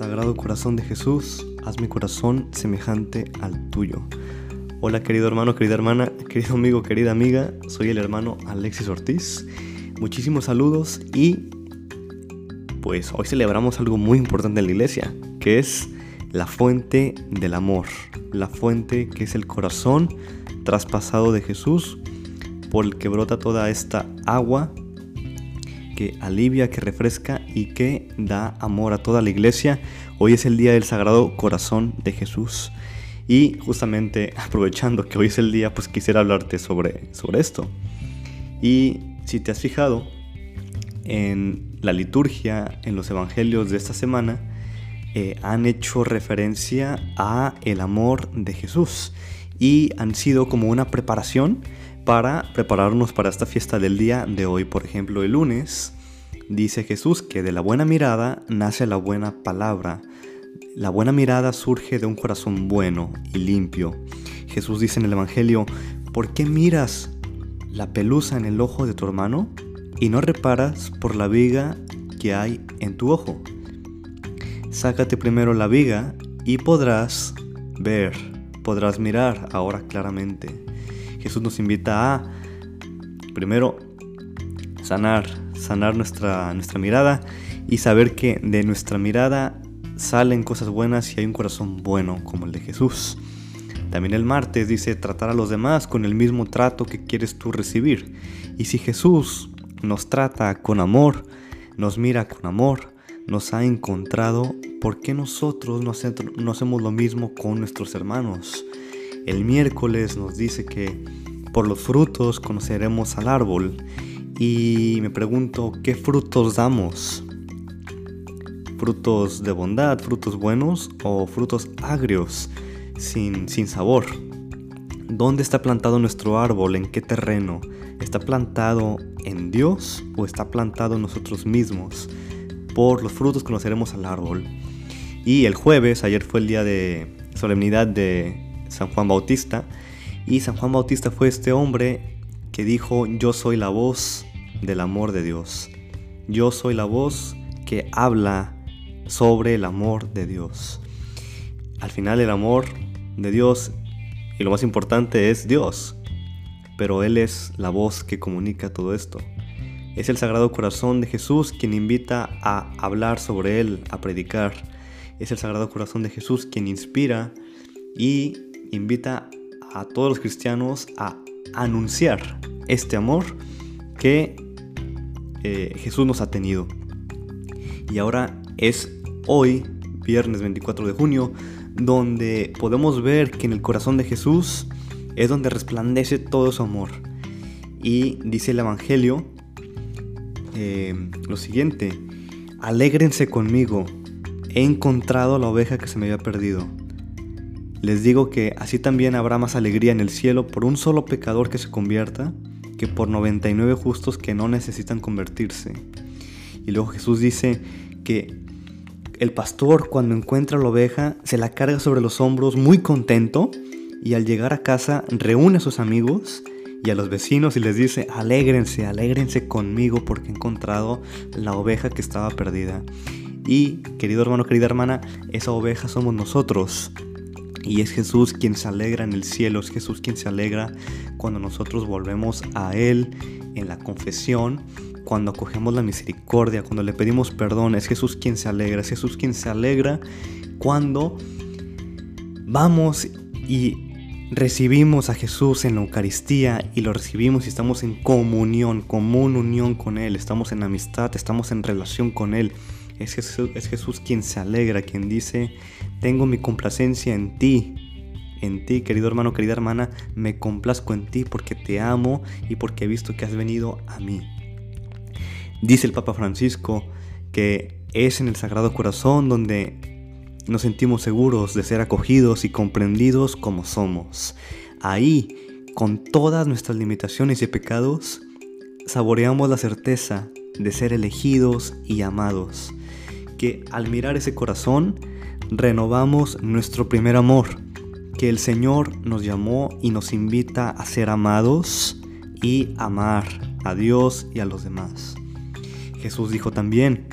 Sagrado Corazón de Jesús, haz mi corazón semejante al tuyo. Hola querido hermano, querida hermana, querido amigo, querida amiga, soy el hermano Alexis Ortiz. Muchísimos saludos y pues hoy celebramos algo muy importante en la iglesia, que es la fuente del amor, la fuente que es el corazón traspasado de Jesús por el que brota toda esta agua que alivia, que refresca y que da amor a toda la iglesia. Hoy es el día del Sagrado Corazón de Jesús. Y justamente aprovechando que hoy es el día, pues quisiera hablarte sobre, sobre esto. Y si te has fijado en la liturgia, en los evangelios de esta semana, eh, han hecho referencia a el amor de Jesús y han sido como una preparación para prepararnos para esta fiesta del día de hoy. Por ejemplo, el lunes dice Jesús que de la buena mirada nace la buena palabra. La buena mirada surge de un corazón bueno y limpio. Jesús dice en el Evangelio, ¿por qué miras la pelusa en el ojo de tu hermano y no reparas por la viga que hay en tu ojo? Sácate primero la viga y podrás ver, podrás mirar ahora claramente. Jesús nos invita a, primero, sanar, sanar nuestra, nuestra mirada y saber que de nuestra mirada salen cosas buenas y hay un corazón bueno como el de Jesús. También el martes dice tratar a los demás con el mismo trato que quieres tú recibir. Y si Jesús nos trata con amor, nos mira con amor, nos ha encontrado, ¿por qué nosotros no hacemos lo mismo con nuestros hermanos? El miércoles nos dice que por los frutos conoceremos al árbol y me pregunto, ¿qué frutos damos? ¿Frutos de bondad, frutos buenos o frutos agrios, sin, sin sabor? ¿Dónde está plantado nuestro árbol? ¿En qué terreno? ¿Está plantado en Dios o está plantado en nosotros mismos? Por los frutos conoceremos al árbol. Y el jueves, ayer fue el día de solemnidad de San Juan Bautista. Y San Juan Bautista fue este hombre que dijo, yo soy la voz del amor de Dios. Yo soy la voz que habla sobre el amor de Dios. Al final el amor de Dios y lo más importante es Dios. Pero Él es la voz que comunica todo esto. Es el Sagrado Corazón de Jesús quien invita a hablar sobre Él, a predicar. Es el Sagrado Corazón de Jesús quien inspira y invita a todos los cristianos a anunciar este amor que eh, Jesús nos ha tenido. Y ahora es hoy, viernes 24 de junio, donde podemos ver que en el corazón de Jesús es donde resplandece todo su amor. Y dice el Evangelio eh, lo siguiente, alégrense conmigo, he encontrado la oveja que se me había perdido. Les digo que así también habrá más alegría en el cielo por un solo pecador que se convierta que por 99 justos que no necesitan convertirse. Y luego Jesús dice que el pastor cuando encuentra la oveja se la carga sobre los hombros muy contento y al llegar a casa reúne a sus amigos y a los vecinos y les dice, alégrense, alégrense conmigo porque he encontrado la oveja que estaba perdida. Y querido hermano, querida hermana, esa oveja somos nosotros. Y es Jesús quien se alegra en el cielo, es Jesús quien se alegra cuando nosotros volvemos a Él en la confesión, cuando acogemos la misericordia, cuando le pedimos perdón, es Jesús quien se alegra, es Jesús quien se alegra cuando vamos y recibimos a Jesús en la Eucaristía y lo recibimos y estamos en comunión, común unión con Él, estamos en amistad, estamos en relación con Él. Es Jesús, quien se alegra, quien dice, tengo mi complacencia en ti, en ti, querido hermano, querida hermana, me complazco en ti porque te amo y porque he visto que has venido a mí. Dice el Papa Francisco que es en el Sagrado Corazón donde nos sentimos seguros de ser acogidos y comprendidos como somos. Ahí, con todas nuestras limitaciones y pecados, saboreamos la certeza de ser elegidos y amados que al mirar ese corazón renovamos nuestro primer amor, que el Señor nos llamó y nos invita a ser amados y amar a Dios y a los demás. Jesús dijo también,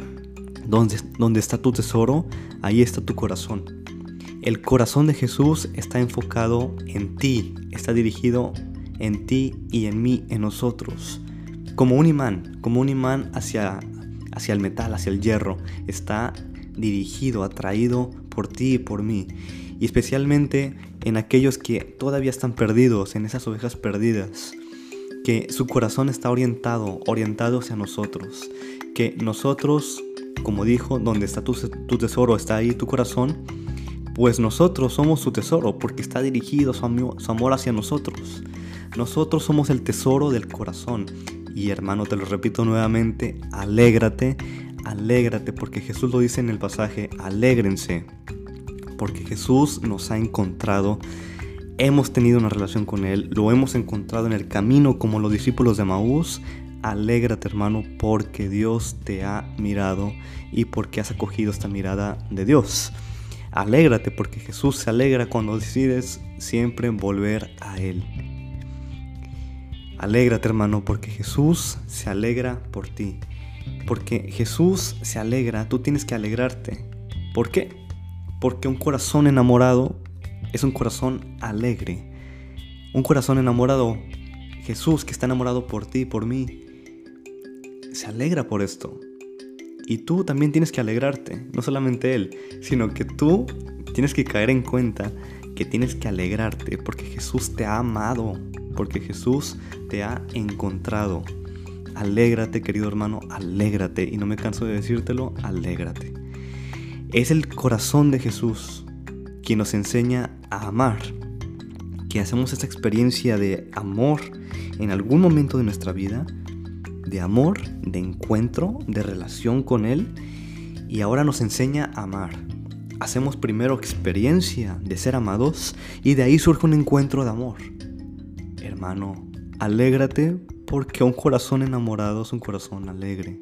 Donde, está tu tesoro, ahí está tu corazón. El corazón de Jesús está enfocado en ti, está dirigido en ti y en mí, en nosotros. Como un imán, como un imán hacia, hacia el metal, hacia el hierro. Está dirigido, atraído por ti y por mí. Y especialmente en aquellos que todavía están perdidos, en esas ovejas perdidas. Que su corazón está orientado, orientado hacia nosotros. Que nosotros, como dijo, donde está tu, tesoro, está ahí tu corazón. Pues nosotros somos su tesoro porque está dirigido su amor hacia nosotros. Nosotros somos el tesoro del corazón. Y hermano, te lo repito nuevamente, alégrate, alégrate, porque Jesús lo dice en el pasaje, alégrense, porque Jesús nos ha encontrado, hemos tenido una relación con Él, lo hemos encontrado en el camino como los discípulos de Maús. Alégrate hermano porque Dios te ha mirado y porque has acogido esta mirada de Dios. Alégrate porque Jesús se alegra cuando decides siempre volver a Él. Alégrate hermano porque Jesús se alegra por ti. Porque Jesús se alegra, tú tienes que alegrarte. ¿Por qué? Porque un corazón enamorado es un corazón alegre. Un corazón enamorado, Jesús que está enamorado por ti, por mí, se alegra por esto. Y tú también tienes que alegrarte, no solamente Él, sino que tú tienes que caer en cuenta que tienes que alegrarte porque Jesús te ha amado porque Jesús te ha encontrado. Alégrate, querido hermano, alégrate. Y no me canso de decírtelo, alégrate. Es el corazón de Jesús quien nos enseña a amar. Que hacemos esta experiencia de amor en algún momento de nuestra vida. De amor, de encuentro, de relación con Él. Y ahora nos enseña a amar. Hacemos primero experiencia de ser amados y de ahí surge un encuentro de amor hermano, alégrate porque un corazón enamorado es un corazón alegre.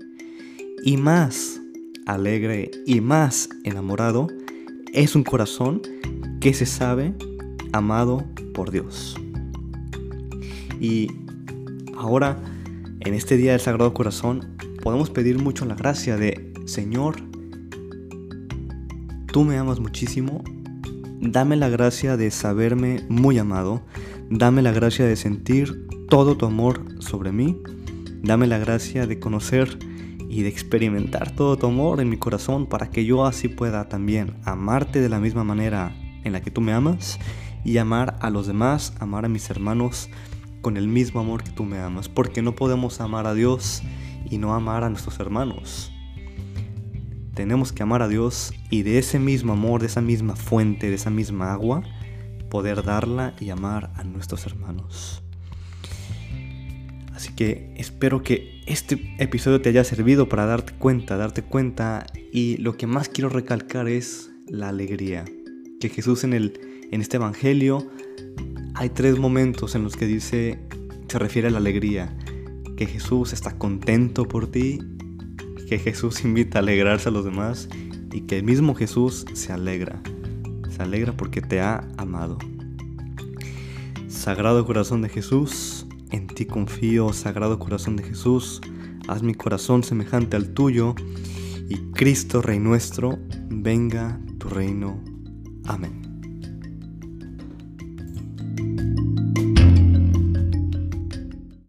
Y más alegre y más enamorado es un corazón que se sabe amado por Dios. Y ahora, en este día del Sagrado Corazón, podemos pedir mucho la gracia de, Señor, tú me amas muchísimo, dame la gracia de saberme muy amado, Dame la gracia de sentir todo tu amor sobre mí. Dame la gracia de conocer y de experimentar todo tu amor en mi corazón para que yo así pueda también amarte de la misma manera en la que tú me amas y amar a los demás, amar a mis hermanos con el mismo amor que tú me amas, porque no podemos amar a Dios y no amar a nuestros hermanos. Tenemos que amar a Dios y de ese mismo amor, de esa misma fuente, de esa misma agua, poder darla y amar a nuestros hermanos. Así que espero que este episodio te haya servido para darte cuenta, darte cuenta y lo que más quiero recalcar es la alegría. Que Jesús en, el, en este Evangelio hay tres momentos en los que dice, se refiere a la alegría. Que Jesús está contento por ti, que Jesús invita a alegrarse a los demás y que el mismo Jesús se alegra se alegra porque te ha amado. Sagrado corazón de Jesús, en ti confío, Sagrado corazón de Jesús, haz mi corazón semejante al tuyo, y Cristo Rey nuestro, venga tu reino. Amén.